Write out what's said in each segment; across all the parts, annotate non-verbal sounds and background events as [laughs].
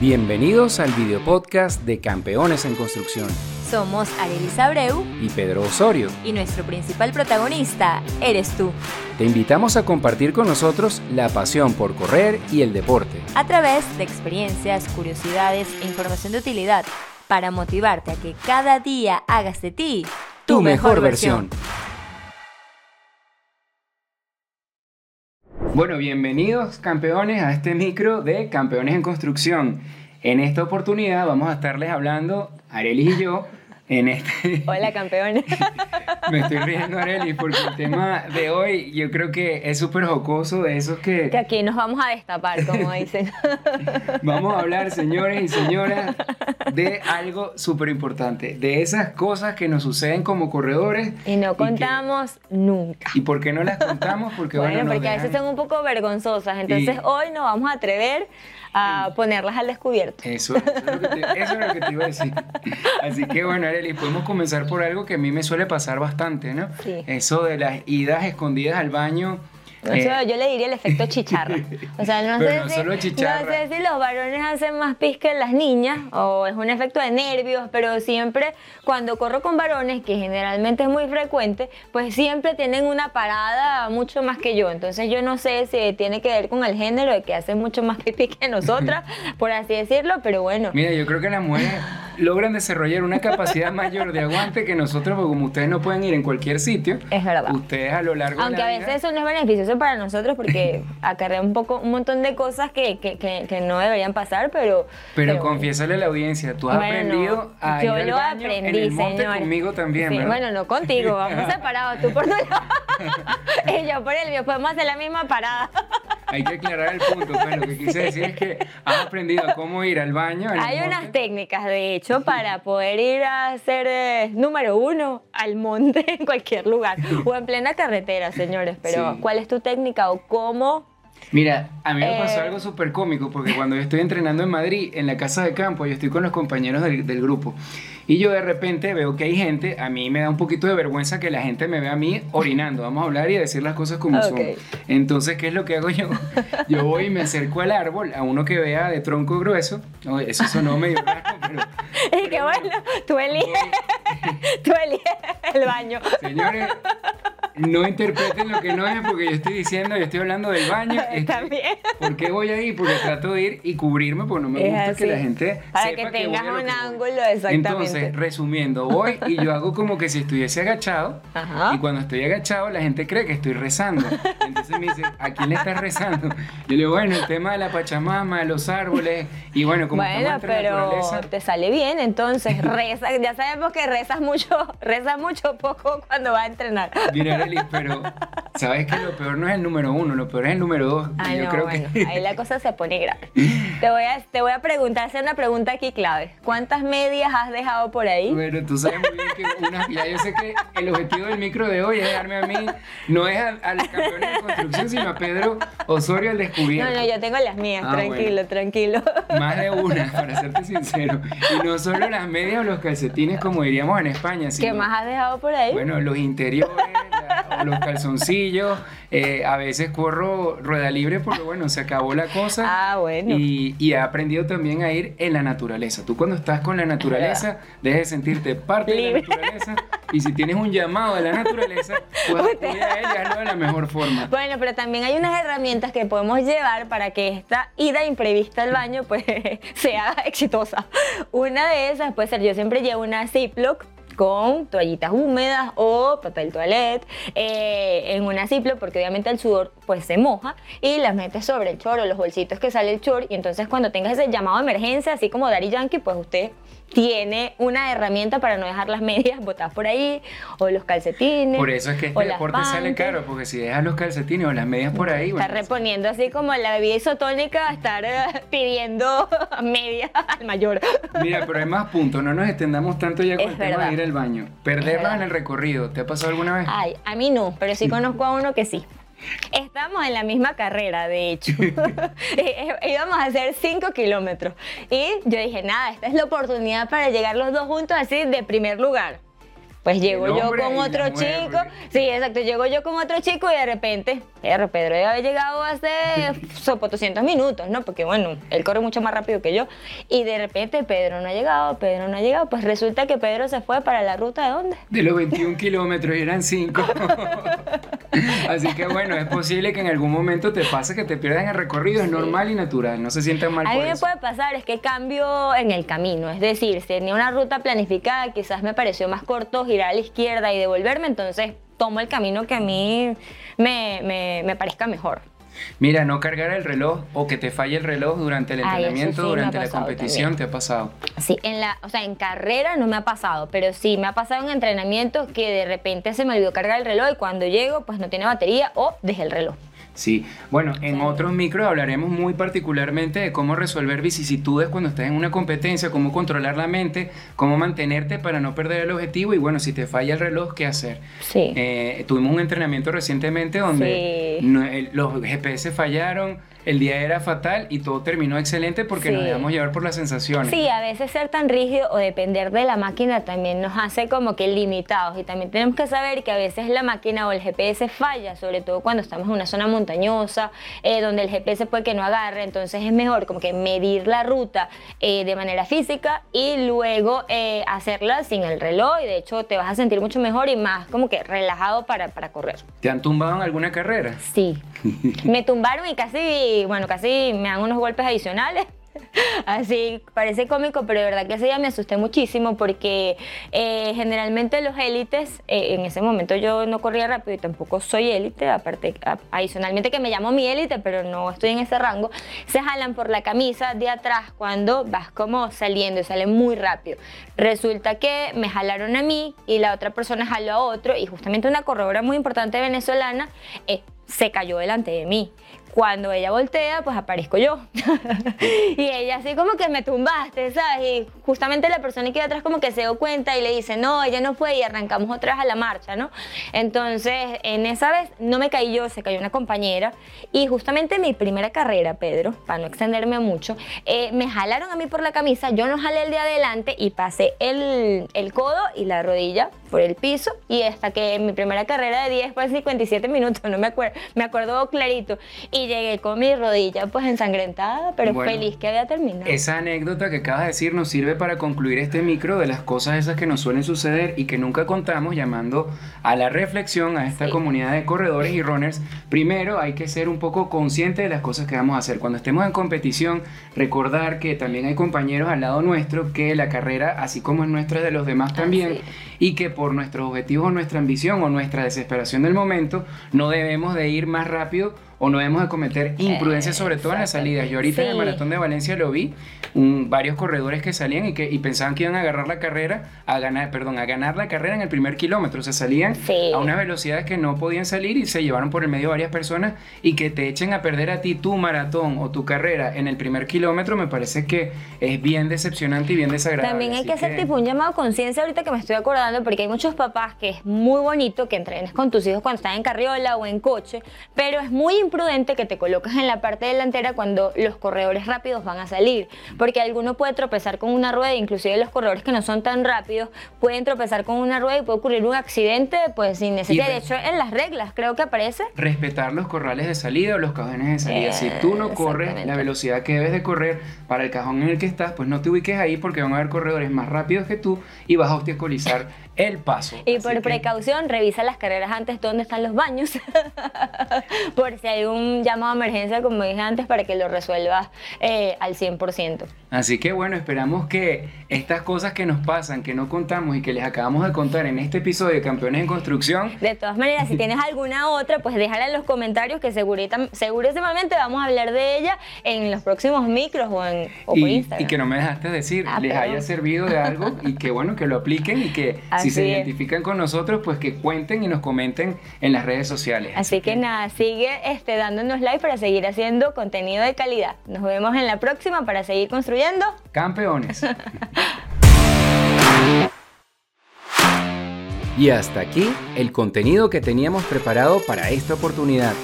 Bienvenidos al video podcast de Campeones en Construcción. Somos Arelis Abreu y Pedro Osorio. Y nuestro principal protagonista eres tú. Te invitamos a compartir con nosotros la pasión por correr y el deporte. A través de experiencias, curiosidades e información de utilidad para motivarte a que cada día hagas de ti tu, mejor, versión. Bueno, bienvenidos campeones a este micro de Campeones en Construcción. En esta oportunidad vamos a estarles hablando, Arelis y yo, en este... [laughs] Hola, campeones. [laughs] Me estoy riendo, Arely, porque el tema de hoy yo creo que es súper jocoso, de esos que... Que aquí nos vamos a destapar, como [laughs] dicen. vamos a hablar, señores y señoras, de algo súper importante, de esas cosas que nos suceden como corredores. Y no contamos nunca. ¿Y por qué no las contamos? Porque, bueno, porque a veces son un poco vergonzosas, entonces hoy nos vamos a atrever a ponerlas al descubierto. Eso, eso, es lo que te, eso es lo que te iba a decir. Así que bueno, Arely, podemos comenzar por algo que a mí me suele pasar bastante, ¿no? Sí. Eso de las idas escondidas al baño eh, yo le diría el efecto chicharra. O sea, no, [laughs] sé, si, no sé si los varones hacen más pis que las niñas o es un efecto de nervios, pero siempre cuando corro con varones, que generalmente es muy frecuente, pues siempre tienen una parada mucho más que yo. Entonces yo no sé si tiene que ver con el género de que hacen mucho más pipí que [laughs] nosotras, por así decirlo, pero bueno. Mira, yo creo que las mujeres logran desarrollar una capacidad mayor de aguante que nosotros, porque como ustedes no pueden ir en cualquier sitio, es verdad. Ustedes a lo largo Aunque de la a veces eso no es para nosotros porque [laughs] acarrea un poco un montón de cosas que, que, que, no deberían pasar, pero pero, confiésale a la audiencia, tú has aprendido a yo ir lo baño aprendí, en el monte señor. conmigo también, sí. Bueno, no contigo, vamos [laughs] separados, tú por tu lado [laughs] y yo por el mío, podemos hacer la misma parada. Hay que aclarar el punto, pero lo que [laughs] quise decir es que has aprendido cómo ir al baño. Hay unas técnicas, de hecho, para poder ir a ser eh, número uno al monte [laughs] en cualquier lugar o en plena carretera, señores. Pero, ¿cuál es tu técnica o cómo Mira, a mí me pasó Eh. algo súper cómico porque cuando yo estoy entrenando en Madrid, en la casa de campo, yo estoy con los compañeros del, del grupo y yo de repente veo que hay gente, a mí me da un poquito de vergüenza que la gente me vea a mí orinando, vamos a hablar y a decir las cosas como son. Entonces, ¿qué es lo que hago yo? [laughs] Yo voy y me acerco al árbol, a uno que vea de tronco grueso, no, eso sonó medio raro, pero... [laughs] Y que bueno, tú eliges, [laughs] tú eliges el baño. Señores, no interpreten lo que no es porque yo estoy diciendo, yo estoy hablando del baño. [laughs] estoy- También. ¿Por qué voy ahí? Porque trato de ir y cubrirme porque no me Es gusta así. que la gente Para sepa que tengas voy un ángulo, exactamente. Entonces, resumiendo, voy y yo hago como que si estuviese agachado Ajá. y cuando estoy agachado la gente cree que estoy rezando. Entonces me dice, ¿a quién le estás rezando? Yo le digo, bueno, el tema de la Pachamama, de los árboles y bueno, como Bueno, entre pero naturaleza. te sale bien, entonces reza, ya sabemos que rezas mucho, [laughs] rezas mucho poco cuando vas a entrenar. Mira, Pero sabes que lo peor no es el número uno, lo peor es el número dos. Ah, yo no, creo bueno, que ahí la cosa se pone grave. [laughs] Te voy a, te voy a preguntar, hacer una pregunta aquí clave. ¿Cuántas medias has dejado por ahí? Bueno, tú sabes muy bien que una, ya yo sé que el objetivo del micro de hoy es darme a mí, no es a, a los campeones de construcción, sino a Pedro Osorio al No, descubierto. no, yo tengo las mías, Ah, tranquilo, bueno. tranquilo. Más de una, para serte sincero. Y no solo las medias o los calcetines, como diríamos en España, ¿Qué más has dejado por ahí? bueno, los interiores, los calzoncillos. eh, a veces corro rueda libre porque, bueno, se acabó la cosa. [laughs] Ah, bueno. Y, y he aprendido también a ir en la naturaleza. Tú cuando estás con la naturaleza, [laughs] dejes de sentirte parte de la Libre. naturaleza. Y si tienes un llamado de la naturaleza, puedes acudir a él y hazlo de la mejor forma. Bueno, pero también hay unas herramientas que podemos llevar para que esta ida imprevista al baño pues [laughs] sea exitosa. Una de esas puede ser, yo siempre llevo una Ziploc con toallitas húmedas o papel toilette eh, en una Ziploc porque obviamente el sudor pues se moja y las metes sobre el chor o los bolsitos que sale el chor y entonces cuando tengas ese llamado de emergencia así como Daddy Yankee pues usted tiene una herramienta para no dejar las medias botadas por ahí o los calcetines Por eso es que este deporte sale caro, porque si dejas los calcetines o las medias por ahí, Está bueno, reponiendo así como la bebida isotónica, estar eh, [laughs] pidiendo [laughs] media al mayor. Mira, pero hay más puntos, no nos extendamos tanto ya con Es el tema verdad. de ir al baño. Perderlos verdad. en el recorrido, ¿te ha pasado alguna vez? Ay, a mí no, pero sí conozco a uno que sí. Estamos en la misma carrera, de hecho. [laughs] [laughs] Eh, eh, Íbamos a hacer 5 kilómetros. Y yo dije, nada, esta es la oportunidad para llegar los dos juntos así de primer lugar. Pues llego yo con y otro chico, sí, exacto, llego yo con otro chico y de repente, Pedro, Pedro debe haber llegado hace [laughs] sopo 200 minutos, ¿no? Porque bueno, él corre mucho más rápido que yo. Y de repente Pedro no ha llegado, Pedro no ha llegado. Pues resulta que Pedro se fue para la ruta de dónde? De los 21 kilómetros eran 5. Así que bueno, es posible que en algún momento te pase que te pierdan el recorrido, es normal y natural, no se sientan mal A mí por me eso. puede pasar es que cambio en el camino, es decir, si tenía una ruta planificada, quizás me pareció más corto girar a la izquierda y devolverme, entonces tomo el camino que a mí me, me- me parezca mejor. Mira, no cargar el reloj o que te falle el reloj durante el Ay, eso entrenamiento, sí durante la competición, también. te ha pasado. Sí, en la, o sea, en carrera no me ha pasado, pero sí me ha pasado en entrenamientos que de repente se me olvidó cargar el reloj y cuando llego pues no tiene batería o dejé el reloj. Sí, bueno, en otros micros hablaremos muy particularmente de cómo resolver vicisitudes cuando estás en una competencia, cómo controlar la mente, cómo mantenerte para no perder el objetivo y bueno, si te falla el reloj, ¿qué hacer? Sí. Eh, tuvimos un entrenamiento recientemente donde Sí. no- el- los GPS fallaron, el día era fatal y todo terminó excelente porque nos Sí. dejamos llevar por las sensaciones. Sí, a veces ser tan rígido o depender de la máquina también nos hace como que limitados y también tenemos que saber que a veces la máquina o el GPS falla, sobre todo cuando estamos en una zona montañosa, eh, donde el GPS puede que no agarre, entonces es mejor como que medir la ruta eh, de manera física y luego eh, hacerla sin el reloj y de hecho te vas a sentir mucho mejor y más como que relajado para, para correr. ¿Te han tumbado en alguna carrera? Sí. [laughs] Me tumbaron y casi, bueno, casi me dan unos golpes adicionales. [laughs] Así, parece cómico, pero de verdad que ese día me asusté muchísimo porque eh, generalmente los élites, eh, en ese momento yo no corría rápido y tampoco soy élite, aparte, a- adicionalmente que me llamo mi élite, pero no estoy en ese rango, se jalan por la camisa de atrás cuando vas como saliendo y sale muy rápido. Resulta que me jalaron a mí y la otra persona jaló a otro y justamente una corredora muy importante venezolana eh, se cayó delante de mí. Cuando ella voltea, pues aparezco yo. [laughs] y ella así como que me tumbaste, ¿sabes? Y justamente la persona que iba atrás como que se dio cuenta y le dice, no, ella no fue y arrancamos otra vez a la marcha, ¿no? Entonces, en esa vez no me caí yo, se cayó una compañera. Y justamente mi primera carrera, Pedro, para no extenderme mucho, eh, me jalaron a mí por la camisa, yo no jalé el de adelante y pasé el, el codo y la rodilla por el piso y hasta que en mi primera carrera de 10 fue 57 minutos, no me acuerdo, me acuerdo clarito. Y llegué con mi rodilla pues ensangrentada, pero Bueno, feliz que había terminado. Esa anécdota que acabas de decir nos sirve para concluir este micro de las cosas esas que nos suelen suceder y que nunca contamos, llamando a la reflexión a esta Sí. comunidad de corredores y runners. Primero hay que ser un poco consciente de las cosas que vamos a hacer. Cuando estemos en competición, recordar que también hay compañeros al lado nuestro, que la carrera, así como es nuestra, es de los demás también, sí. Y que por nuestros objetivos o nuestra ambición o nuestra desesperación del momento, no debemos de ir más rápido o no debemos de cometer imprudencias, sobre todo en las salidas. Yo ahorita en el Sí. maratón de Valencia lo vi, un- varios corredores que salían y que y pensaban que iban a agarrar la carrera, a ganar, perdón, a ganar la carrera en el primer kilómetro. O sea, salían Sí. a unas velocidades que no podían salir y se llevaron por el medio varias personas y que te echen a perder a ti tu maratón o tu carrera en el primer kilómetro me parece que es bien decepcionante y bien desagradable. También hay Así que hacer tipo un llamado a conciencia ahorita que me estoy acordando, porque hay muchos papás que es muy bonito que entrenes con tus hijos cuando están en carriola o en coche, pero es muy imprudente que te colocas en la parte delantera cuando los corredores rápidos van a salir, porque alguno puede tropezar con una rueda, inclusive los corredores que no son tan rápidos pueden tropezar con una rueda y puede ocurrir un accidente pues sin necesidad. De hecho, en las reglas creo que aparece. respetar los corrales de salida o los cajones de salida. si tú no corres la velocidad que debes de correr para el cajón en el que estás, pues no te ubiques ahí porque van a haber corredores más rápidos que tú y vas a obstaculizar el paso. Y por que- precaución, revisa las carreras antes dónde están los baños. [laughs] por si hay un llamado a emergencia, como dije antes, para que lo resuelvas eh, al 100%. Así que bueno, esperamos que estas cosas que nos pasan, que no contamos y que les acabamos de contar en este episodio de Campeones en Construcción, De todas maneras, si tienes alguna otra, pues déjala en los comentarios que segurita- segurísimamente vamos a hablar de ella en los próximos micros o, en, o por y, Instagram. y que no me dejaste decir, Ah, les haya servido de algo y que bueno, que lo apliquen y que si se es. identifican con nosotros, pues que cuenten y nos comenten en las redes sociales. Así que nada, sigue este, dándonos like para seguir haciendo contenido de calidad. Nos vemos en la próxima para seguir construyendo. Campeones. [laughs] Y hasta aquí el contenido que teníamos preparado para esta oportunidad.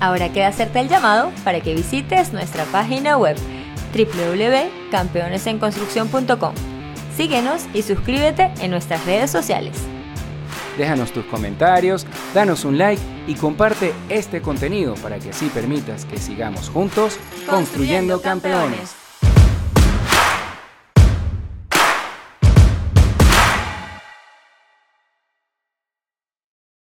Ahora queda hacerte el llamado para que visites nuestra página web www.campeonesenconstrucción.com. Síguenos y suscríbete en nuestras redes sociales. déjanos tus comentarios, danos un like y comparte este contenido para que así permitas que sigamos juntos construyendo campeones.